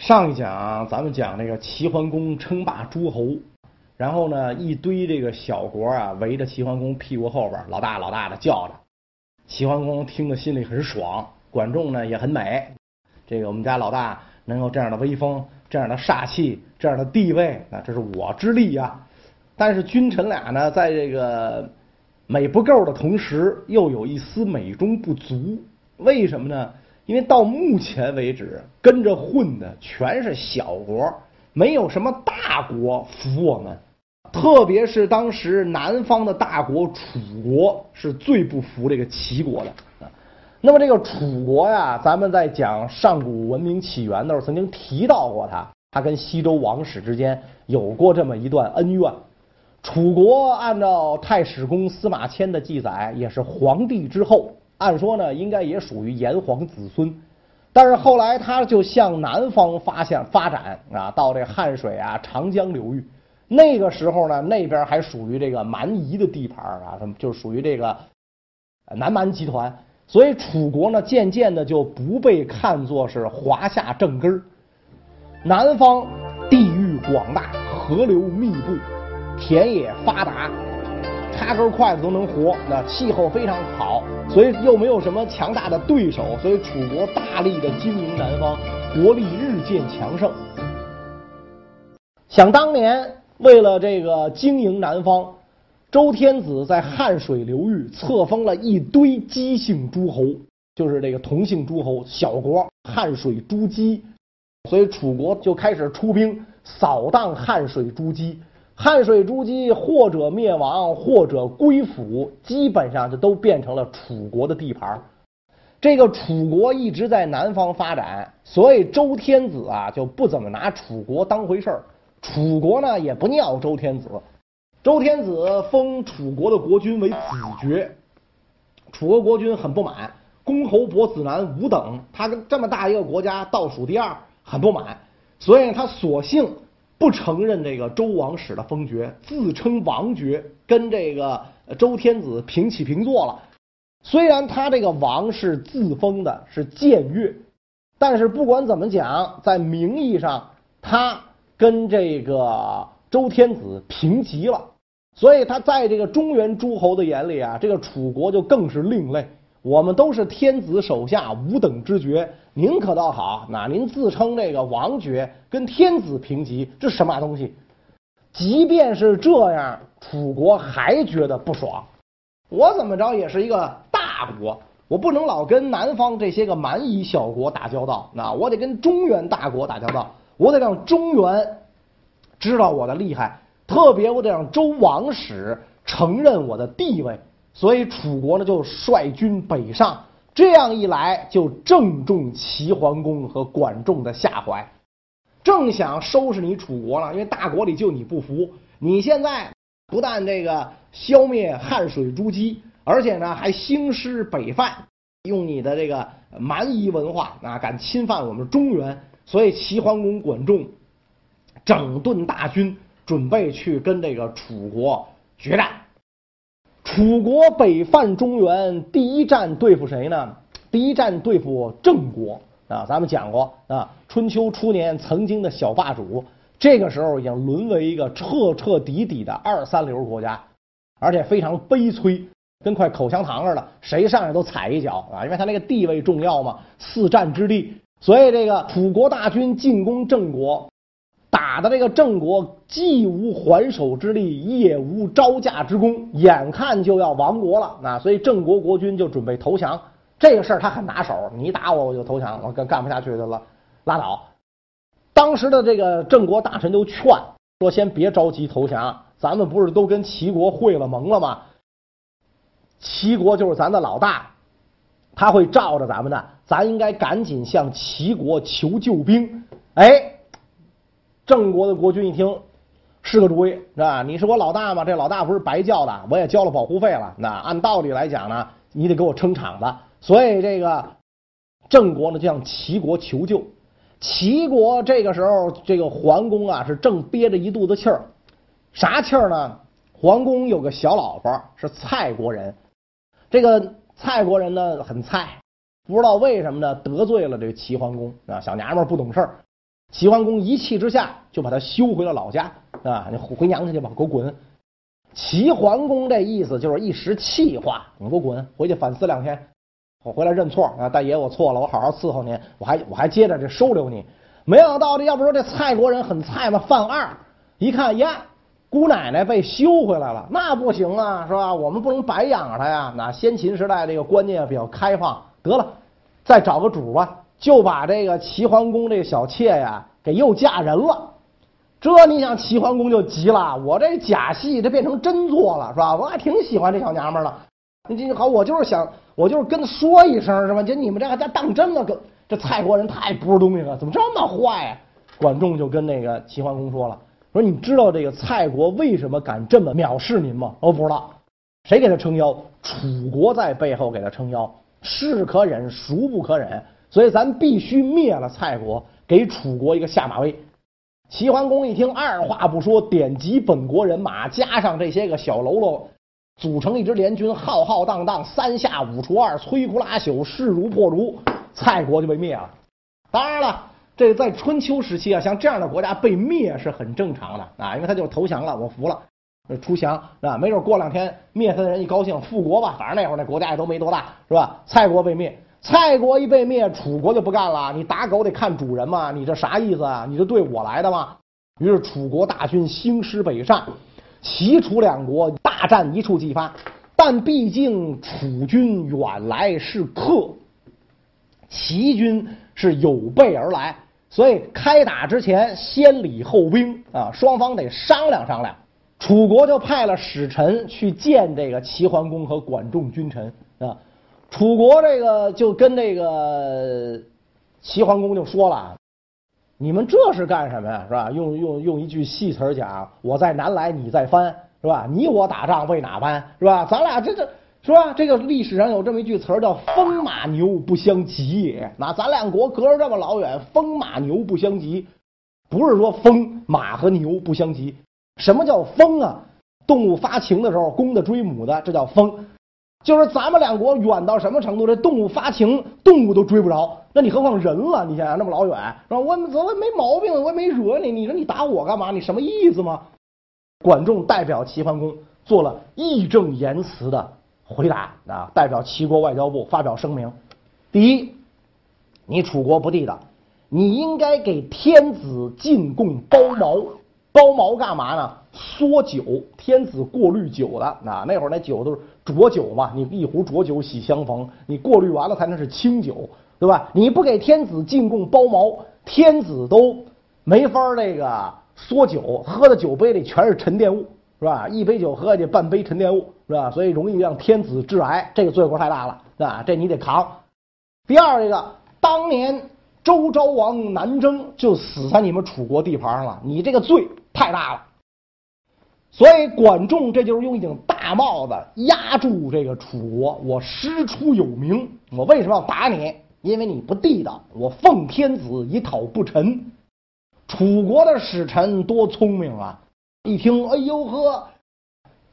上一讲咱们讲那个齐桓公称霸诸侯，然后呢，一堆这个小国啊围着齐桓公屁股后边，老大老大的叫着。齐桓公听得心里很爽，管仲呢也很美。这个我们家老大能有这样的威风、这样的煞气、这样的地位，那这是我之力呀。但是君臣俩呢，在这个美不够的同时，又有一丝美中不足。为什么呢？因为到目前为止，跟着混的全是小国，没有什么大国服我们。特别是当时南方的大国楚国是最不服这个齐国的。那么这个楚国呀，咱们在讲上古文明起源的时候曾经提到过他，他跟西周王室之间有过这么一段恩怨。楚国按照太史公司马迁的记载，也是黄帝之后。按说呢，应该也属于炎黄子孙，但是后来他就向南方发现发展啊，到这汉水啊、长江流域。那个时候呢，那边还属于这个蛮夷的地盘啊，什么就属于这个南蛮集团。所以楚国呢，渐渐的就不被看作是华夏正根儿。南方地域广大，河流密布，田野发达。插根筷子都能活，那气候非常好，所以又没有什么强大的对手，所以楚国大力的经营南方，国力日渐强盛。想当年，为了这个经营南方，周天子在汉水流域册封了一堆姬姓诸侯，就是这个同姓诸侯小国汉水诸姬，所以楚国就开始出兵扫荡汉水诸姬。汉水诸姬或者灭亡，或者归附，基本上就都变成了楚国的地盘。这个楚国一直在南方发展，所以周天子啊就不怎么拿楚国当回事儿。楚国呢也不尿周天子，周天子封楚国的国君为子爵，楚国国君很不满，公侯伯子男五等，他跟这么大一个国家倒数第二，很不满，所以他索性。不承认这个周王室的封爵，自称王爵，跟这个周天子平起平坐了。虽然他这个王是自封的，是僭越，但是不管怎么讲，在名义上他跟这个周天子平级了。所以他在这个中原诸侯的眼里啊，这个楚国就更是另类。我们都是天子手下五等之爵。您可倒好，那您自称这个王爵，跟天子平级，这什么东西？即便是这样，楚国还觉得不爽。我怎么着也是一个大国，我不能老跟南方这些个蛮夷小国打交道，那我得跟中原大国打交道，我得让中原知道我的厉害，特别我得让周王室承认我的地位。所以楚国呢就率军北上。这样一来，就正中齐桓公和管仲的下怀，正想收拾你楚国了。因为大国里就你不服，你现在不但这个消灭汉水诸姬，而且呢还兴师北犯，用你的这个蛮夷文化啊，敢侵犯我们中原。所以齐桓公、管仲整顿大军，准备去跟这个楚国决战。楚国北犯中原，第一战对付谁呢？第一战对付郑国啊！咱们讲过啊，春秋初年曾经的小霸主，这个时候已经沦为一个彻彻底底的二三流国家，而且非常悲催，跟块口香糖似的，谁上来都踩一脚啊！因为他那个地位重要嘛，四战之地，所以这个楚国大军进攻郑国。打的这个郑国既无还手之力，也无招架之功，眼看就要亡国了。那所以郑国国君就准备投降。这个事儿他很拿手，你打我我就投降，我干干不下去的了，拉倒。当时的这个郑国大臣就劝说：“先别着急投降，咱们不是都跟齐国会了盟了吗？齐国就是咱的老大，他会罩着咱们的，咱应该赶紧向齐国求救兵。”哎。郑国的国君一听，是个主意，是吧？你是我老大吗？这老大不是白叫的，我也交了保护费了。那按道理来讲呢，你得给我撑场子。所以这个郑国呢，就向齐国求救。齐国这个时候，这个桓公啊，是正憋着一肚子气儿。啥气儿呢？桓公有个小老婆是蔡国人，这个蔡国人呢很菜，不知道为什么呢得罪了这个齐桓公啊，小娘们不懂事儿。齐桓公一气之下就把他休回了老家啊，你回娘家去吧，给我滚！齐桓公这意思就是一时气话，你给我滚，回去反思两天，我回来认错啊，大爷我错了，我好好伺候您，我还我还接着这收留你。没想到这要不说这蔡国人很菜吗？犯二，一看呀，姑奶奶被休回来了，那不行啊，是吧？我们不能白养着她呀。那先秦时代这个观念比较开放，得了，再找个主吧。就把这个齐桓公这个小妾呀给又嫁人了，这你想齐桓公就急了，我这假戏这变成真做了是吧？我还挺喜欢这小娘们的，你这好，我就是想，我就是跟他说一声是吧？就你们这还当真了？这蔡国人太不是东西了，怎么这么坏啊？管仲就跟那个齐桓公说了，说你知道这个蔡国为什么敢这么藐视您吗？我不知道，谁给他撑腰？楚国在背后给他撑腰，是可忍，孰不可忍？所以咱必须灭了蔡国，给楚国一个下马威。齐桓公一听，二话不说，点集本国人马，加上这些个小喽啰，组成一支联军，浩浩荡荡，三下五除二，摧枯拉朽，势如破竹，蔡国就被灭了。当然了，这在春秋时期啊，像这样的国家被灭是很正常的啊，因为他就投降了，我服了，出降啊，没准过两天灭他的人一高兴复国吧，反正那会儿那国家也都没多大，是吧？蔡国被灭。蔡国一被灭，楚国就不干了。你打狗得看主人嘛，你这啥意思啊？你这对我来的吗？于是楚国大军兴师北上，齐楚两国大战一触即发。但毕竟楚军远来是客，齐军是有备而来，所以开打之前先礼后兵啊，双方得商量商量。楚国就派了使臣去见这个齐桓公和管仲君臣啊。楚国这个就跟这个齐桓公就说了：“你们这是干什么呀？是吧？用用用一句戏词讲，我在南来，你在番，是吧？你我打仗为哪般？是吧？咱俩这这是吧？这个历史上有这么一句词儿叫‘风马牛不相及’。那咱两国隔着这么老远，风马牛不相及，不是说风马和牛不相及。什么叫风啊？动物发情的时候，公的追母的，这叫风。”就是咱们两国远到什么程度？这动物发情，动物都追不着，那你何况人了？你想想那么老远，是吧？我我没毛病，我也没惹你，你说你打我干嘛？你什么意思吗？管仲代表齐桓公做了义正言辞的回答啊，代表齐国外交部发表声明：第一，你楚国不地道，你应该给天子进贡包茅，包茅干嘛呢？缩酒，天子过滤酒的啊，那会儿那酒都是浊酒嘛，你一壶浊酒喜相逢，你过滤完了才能是清酒，对吧？你不给天子进贡包茅，天子都没法这个缩酒，喝的酒杯里全是沉淀物，是吧？一杯酒喝下去半杯沉淀物，是吧？所以容易让天子致癌，这个罪过太大了，啊，这你得扛。第二，这个当年周昭王南征就死在你们楚国地盘上了，你这个罪太大了。所以管仲这就是用一顶大帽子压住这个楚国，我师出有名，我为什么要打你？因为你不地道，我奉天子以讨不臣。楚国的使臣多聪明啊！一听，哎呦呵，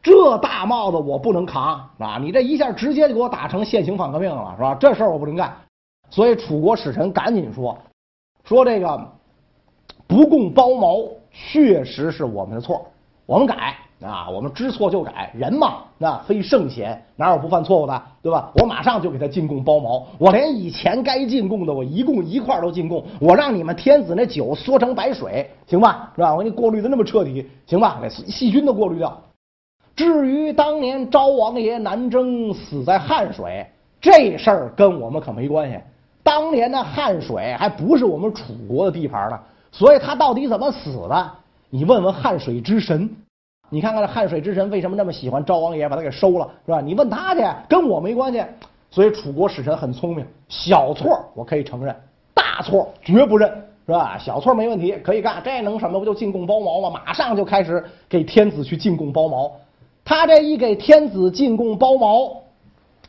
这大帽子我不能扛啊！你这一下直接就给我打成现行反革命了，是吧？这事儿我不能干。所以楚国使臣赶紧说，说这个不贡包茅确实是我们的错。我们改啊，我们知错就改，人嘛，那非圣贤，哪有不犯错误的，对吧？我马上就给他进贡包茅，我连以前该进贡的，我一共一块都进贡，我让你们天子那酒缩成白水，行吧？是吧？我给你过滤的那么彻底，行吧？那细菌都过滤掉。至于当年昭王爷南征死在汉水，这事儿跟我们可没关系。当年的汉水还不是我们楚国的地盘呢，所以他到底怎么死的？你问问汉水之神，你看看这汉水之神为什么那么喜欢昭王爷，把他给收了，是吧？你问他去，跟我没关系。所以楚国使臣很聪明，小错我可以承认，大错绝不认，是吧？小错没问题，可以干，这能什么？不就进贡包茅吗？马上就开始给天子去进贡包茅。他这一给天子进贡包茅，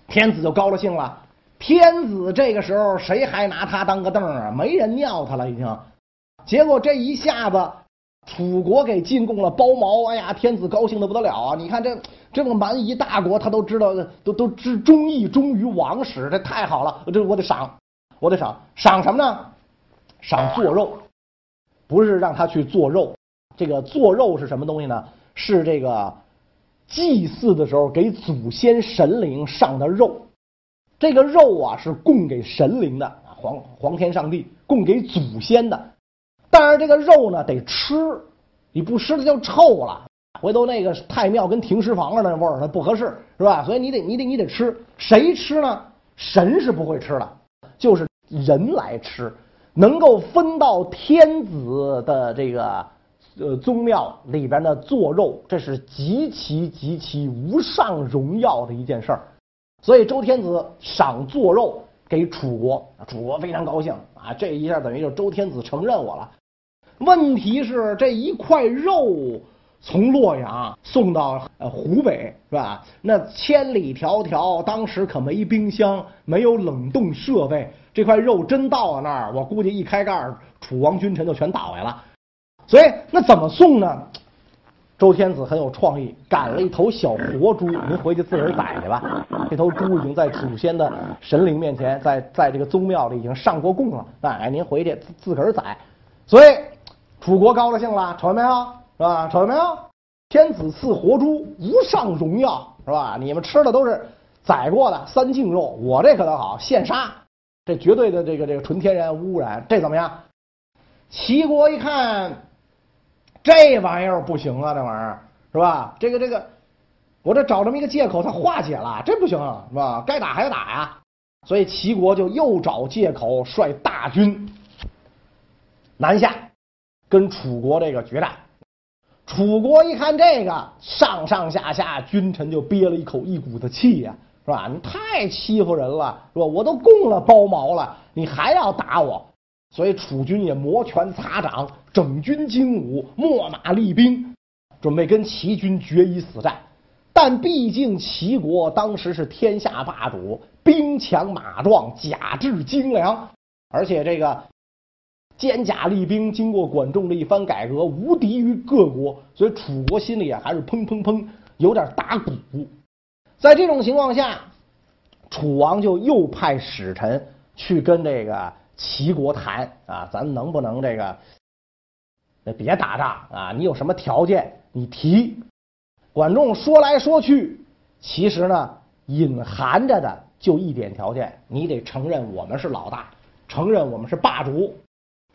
天子就高了兴了。天子这个时候谁还拿他当个凳啊？没人尿他了，已经。结果这一下子。楚国给进贡了包茅，哎呀，天子高兴的不得了啊！你看这这个蛮夷大国，他都知道，都都知忠义忠于王室，这太好了，这我得赏，我得赏，赏什么呢？赏做肉。不是让他去做肉。这个做肉是什么东西呢？是这个祭祀的时候给祖先神灵上的肉。这个肉啊是供给神灵的，皇皇天上帝供给祖先的。但是这个肉呢得吃，你不吃它就臭了。回头那个太庙跟停尸房的那味儿，它不合适，是吧？所以你得你得你得吃，谁吃呢？神是不会吃的，就是人来吃，能够分到天子的这个呃宗庙里边的做肉，这是极其极其无上荣耀的一件事儿。所以周天子赏做肉给楚国，楚国非常高兴啊！这一下等于就周天子承认我了。问题是这一块肉从洛阳送到呃湖北是吧？那千里迢迢，当时可没冰箱，没有冷冻设备，这块肉真到了那儿，我估计一开盖，楚王君臣就全倒下了。所以那怎么送呢？周天子很有创意，赶了一头小活猪，您回去自个儿宰去吧。这头猪已经在祖先的神灵面前，在在这个宗庙里已经上过供了。哎，您回去自自个儿宰。所以。楚国高了兴了，瞅见没有，是吧？瞅见没有？天子赐活猪，无上荣耀，是吧？你们吃的都是宰过的三净肉，我这可倒好，现杀，这绝对的这个这个纯天然无污染，这怎么样？齐国一看，这玩意儿不行啊，这玩意儿是吧？这个这个，我这找这么一个借口，他化解了，这不行啊是吧？该打还要打呀，所以齐国就又找借口，率大军南下。跟楚国这个决战，楚国一看这个，上上下下君臣就憋了一口一股子气呀，是吧？你太欺负人了，是吧？我都供了包茅了，你还要打我？所以楚军也摩拳擦掌，整军精武，秣马厉兵，准备跟齐军决一死战。但毕竟齐国当时是天下霸主，兵强马壮，甲制精良，而且这个。坚甲利兵，经过管仲的一番改革，无敌于各国，所以楚国心里啊还是砰砰砰有点打鼓。在这种情况下，楚王就又派使臣去跟这个齐国谈啊，咱能不能这个别打仗啊？你有什么条件你提？管仲说来说去，其实呢隐含着的就一点条件，你得承认我们是老大，承认我们是霸主。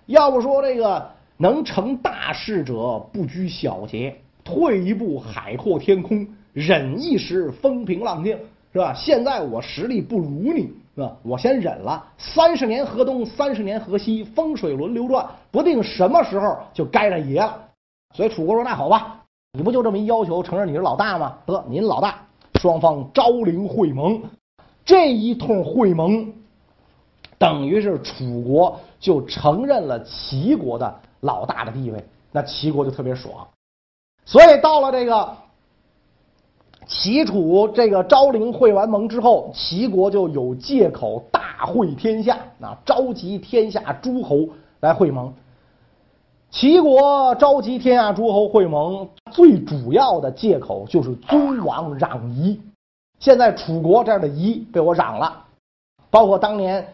要不说这个能成大事者不拘小节，退一步海阔天空，忍一时风平浪静，是吧？现在我实力不如你，是吧？我先忍了，三十年河东，三十年河西，风水轮流转，不定什么时候就该着爷了。所以楚国说：“那好吧，你不就这么一要求，承认你是老大吗？得，您老大。”双方昭陵会盟，这一通会盟，等于是楚国。就承认了齐国的老大的地位，那齐国就特别爽。所以到了这个齐楚这个昭陵会完盟之后，齐国就有借口大会天下，啊，召集天下诸侯来会盟。齐国召集天下诸侯会盟，最主要的借口就是尊王攘夷。现在楚国这样的夷被我攘了，包括当年。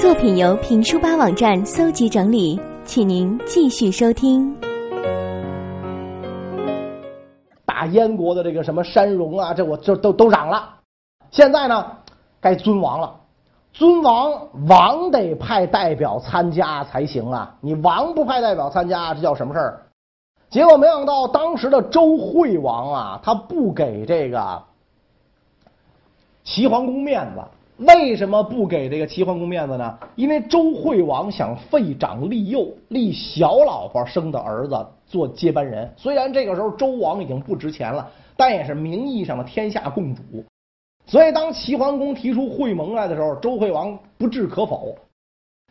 作品由评书吧网站搜集整理，请您继续收听。大燕国的这个什么山戎啊，这我就都都嚷了。现在呢，该尊王了。尊王，王得派代表参加才行啊！你王不派代表参加，这叫什么事儿？结果没想到，当时的周惠王啊，他不给这个齐桓公面子。为什么不给这个齐桓公面子呢？因为周惠王想废长立幼，立小老婆生的儿子做接班人。虽然这个时候周王已经不值钱了，但也是名义上的天下共主。所以当齐桓公提出会盟来的时候，周惠王不置可否。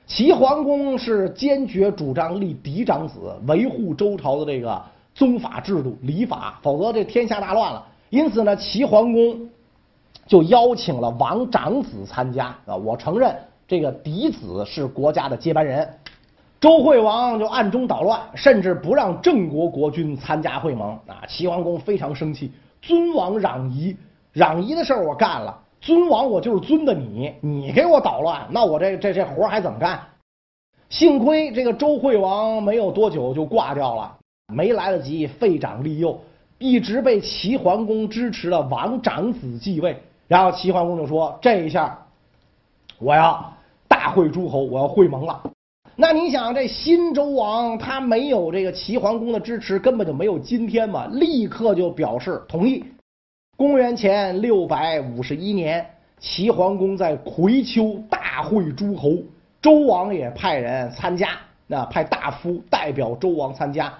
齐桓公是坚决主张立嫡长子，维护周朝的这个宗法制度、礼法，否则这天下大乱了。因此呢，齐桓公。就邀请了王长子参加啊！我承认这个嫡子是国家的接班人。周惠王就暗中捣乱，甚至不让郑国国君参加会盟啊！齐桓公非常生气，尊王攘夷，攘夷的事儿我干了，尊王我就是尊的你，你给我捣乱，那我这这这活还怎么干？幸亏这个周惠王没有多久就挂掉了，没来得及废长立幼，一直被齐桓公支持的王长子继位。然后齐桓公就说：“这一下，我要大会诸侯，我要会盟了。”那你想，这新周王他没有这个齐桓公的支持，根本就没有今天嘛。立刻就表示同意。公元前六百五十一年，齐桓公在葵丘大会诸侯，周王也派人参加，那派大夫代表周王参加，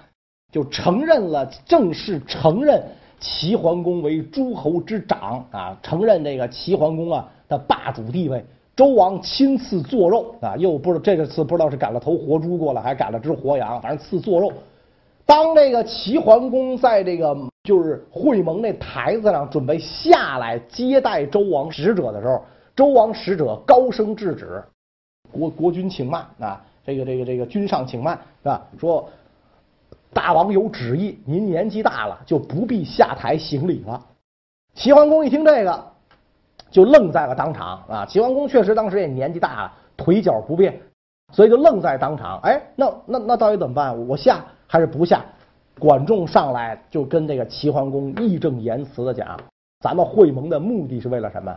就承认了，正式承认齐桓公为诸侯之长啊，承认这个齐桓公啊的霸主地位。周王亲赐做肉啊，又不是这个次不知道是赶了头活猪过来，还赶了只活羊，反正赐做肉。当这个齐桓公在这个就是会盟那台子上准备下来接待周王使者的时候，周王使者高声制止：“国国君请慢啊！这个这个这个君上请慢是吧？说大王有旨意，您年纪大了就不必下台行礼了。”齐桓公一听这个。就愣在了当场啊！齐桓公确实当时也年纪大了，腿脚不便，所以就愣在当场。哎，那那那到底怎么办？我下还是不下？管仲上来就跟这个齐桓公义正言辞的讲：“咱们会盟的目的是为了什么？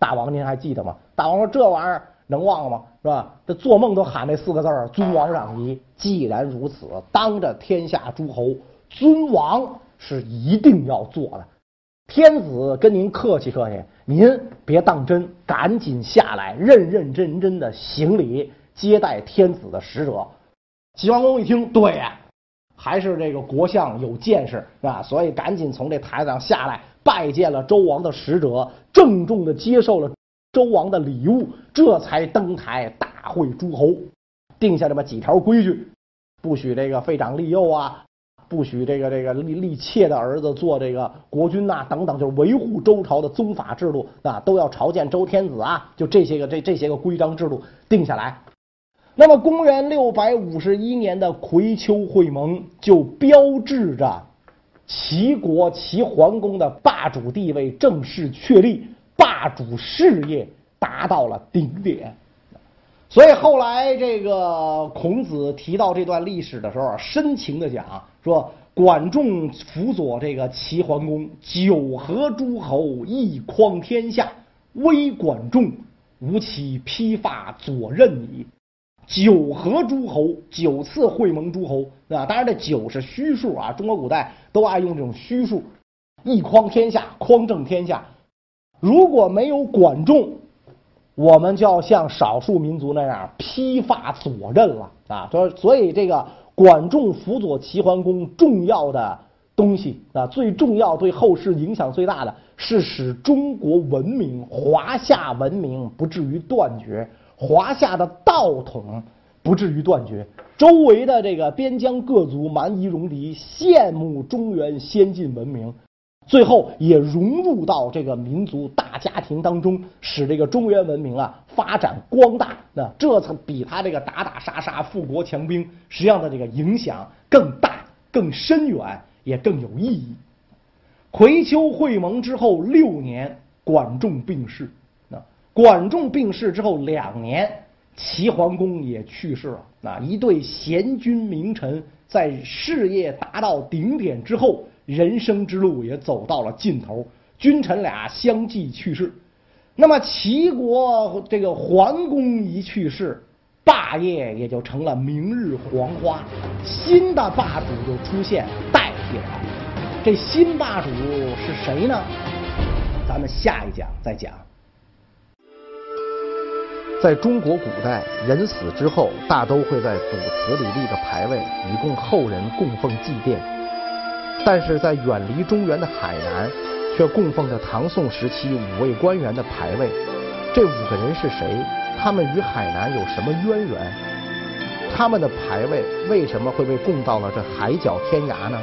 大王您还记得吗？”大王说：“这玩意儿能忘了吗？是吧？这做梦都喊那四个字儿：尊王攘夷。既然如此，当着天下诸侯，尊王是一定要做的。”天子跟您客气客气，您别当真，赶紧下来，认认真真的行礼接待天子的使者。齐桓公一听，对呀，还是这个国相有见识啊，所以赶紧从这台子上下来，拜见了周王的使者，郑重的接受了周王的礼物，这才登台大会诸侯，定下这么几条规矩，不许这个废长立幼啊。不许这个这个立立妾的儿子做这个国君呐，等等，就是维护周朝的宗法制度啊，都要朝见周天子啊，就这些个这这些个规章制度定下来。那么，公元六百五十一年的葵丘会盟就标志着齐国齐桓公的霸主地位正式确立，霸主事业达到了顶点。所以后来这个孔子提到这段历史的时候，深情的讲说：管仲辅佐这个齐桓公，九合诸侯，一匡天下，威管仲无其披发左衽矣。九合诸侯，九次会盟诸侯啊，当然这九是虚数啊，中国古代都爱用这种虚数。一匡天下，匡正天下，如果没有管仲。我们就要像少数民族那样披发左衽了啊！所所以这个管仲辅佐齐桓公重要的东西啊，最重要对后世影响最大的是使中国文明华夏文明不至于断绝，华夏的道统不至于断绝，周围的这个边疆各族蛮夷戎狄羡慕中原先进文明。最后也融入到这个民族大家庭当中，使这个中原文明啊发展光大。那这才比他这个打打杀杀、富国强兵，实际上的这个影响更大、更深远，也更有意义。葵丘会盟之后六年，管仲病逝。那管仲病逝之后两年，齐桓公也去世了。那一对贤君名臣在事业达到顶点之后。人生之路也走到了尽头，君臣俩相继去世。那么齐国这个桓公一去世，霸业也就成了明日黄花，新的霸主就出现代替了。这新霸主是谁呢？咱们下一讲再讲。在中国古代，人死之后大都会在祖祠里立个牌位，以供后人供奉祭奠。但是在远离中原的海南，却供奉着唐宋时期五位官员的牌位。这五个人是谁？他们与海南有什么渊源？他们的牌位为什么会被供到了这海角天涯呢？